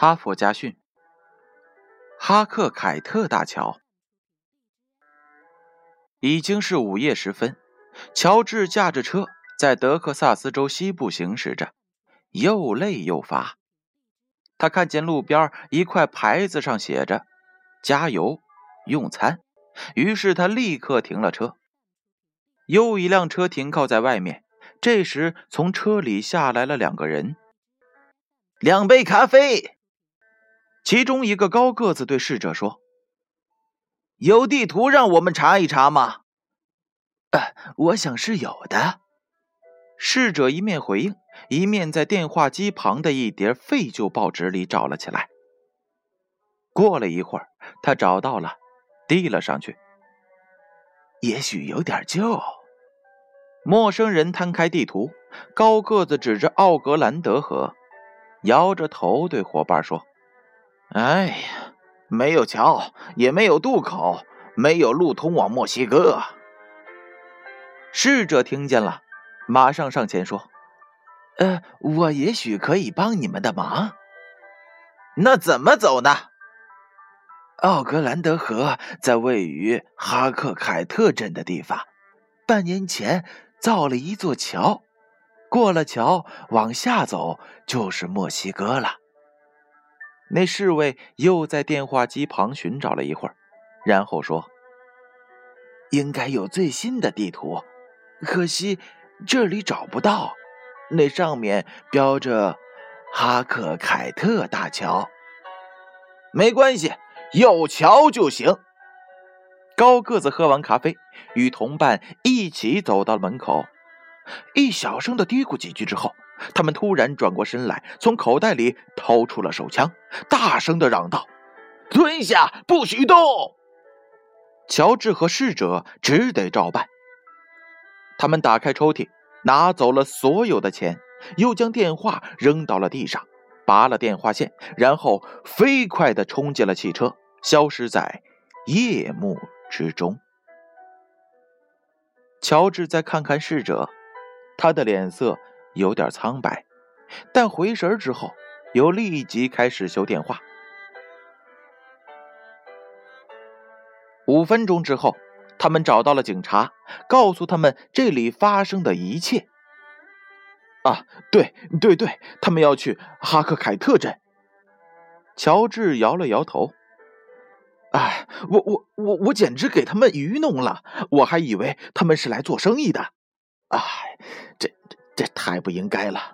哈佛家训：哈克凯特大桥已经是午夜时分。乔治驾着车在德克萨斯州西部行驶着，又累又乏。他看见路边一块牌子上写着“加油用餐”，于是他立刻停了车。又一辆车停靠在外面，这时从车里下来了两个人。两杯咖啡。其中一个高个子对侍者说：“有地图让我们查一查吗？”“呃，我想是有的。”侍者一面回应，一面在电话机旁的一叠废旧报纸里找了起来。过了一会儿，他找到了，递了上去。也许有点旧。陌生人摊开地图，高个子指着奥格兰德河，摇着头对伙伴说。哎呀，没有桥，也没有渡口，没有路通往墨西哥。侍者听见了，马上上前说：“呃，我也许可以帮你们的忙。那怎么走呢？”奥格兰德河在位于哈克凯特镇的地方，半年前造了一座桥，过了桥往下走就是墨西哥了。那侍卫又在电话机旁寻找了一会儿，然后说：“应该有最新的地图，可惜这里找不到。那上面标着哈克凯特大桥。没关系，有桥就行。”高个子喝完咖啡，与同伴一起走到了门口，一小声的嘀咕几句之后。他们突然转过身来，从口袋里掏出了手枪，大声的嚷道：“蹲下，不许动！”乔治和侍者只得照办。他们打开抽屉，拿走了所有的钱，又将电话扔到了地上，拔了电话线，然后飞快的冲进了汽车，消失在夜幕之中。乔治再看看侍者，他的脸色。有点苍白，但回神之后又立即开始修电话。五分钟之后，他们找到了警察，告诉他们这里发生的一切。啊，对对对，他们要去哈克凯特镇。乔治摇了摇头。哎，我我我我简直给他们愚弄了，我还以为他们是来做生意的。哎，这这。这太不应该了。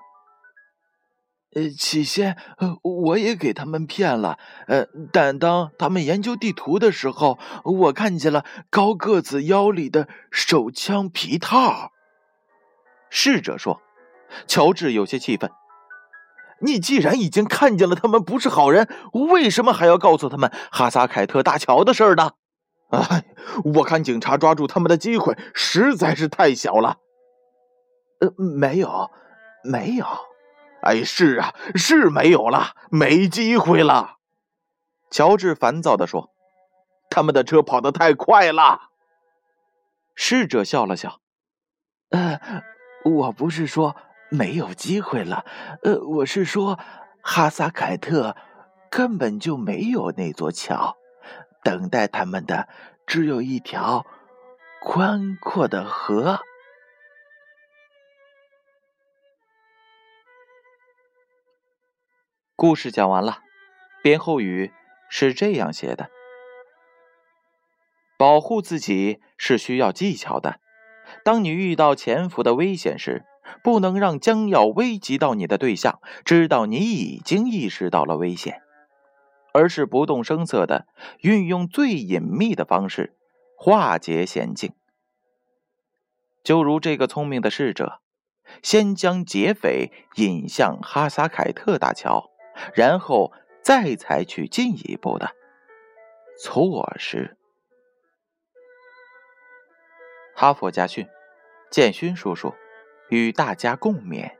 呃，起先我也给他们骗了。呃，但当他们研究地图的时候，我看见了高个子腰里的手枪皮套。侍者说：“乔治有些气愤。你既然已经看见了他们不是好人，为什么还要告诉他们哈萨凯特大桥的事呢？哎，我看警察抓住他们的机会实在是太小了。”呃，没有，没有，哎，是啊，是没有了，没机会了。乔治烦躁地说：“他们的车跑得太快了。”侍者笑了笑：“呃，我不是说没有机会了，呃，我是说哈萨凯特根本就没有那座桥，等待他们的只有一条宽阔的河。”故事讲完了，编后语是这样写的：保护自己是需要技巧的。当你遇到潜伏的危险时，不能让将要危及到你的对象知道你已经意识到了危险，而是不动声色的运用最隐秘的方式化解险境。就如这个聪明的侍者，先将劫匪引向哈萨凯特大桥。然后再采取进一步的措施。哈佛家训，建勋叔叔与大家共勉。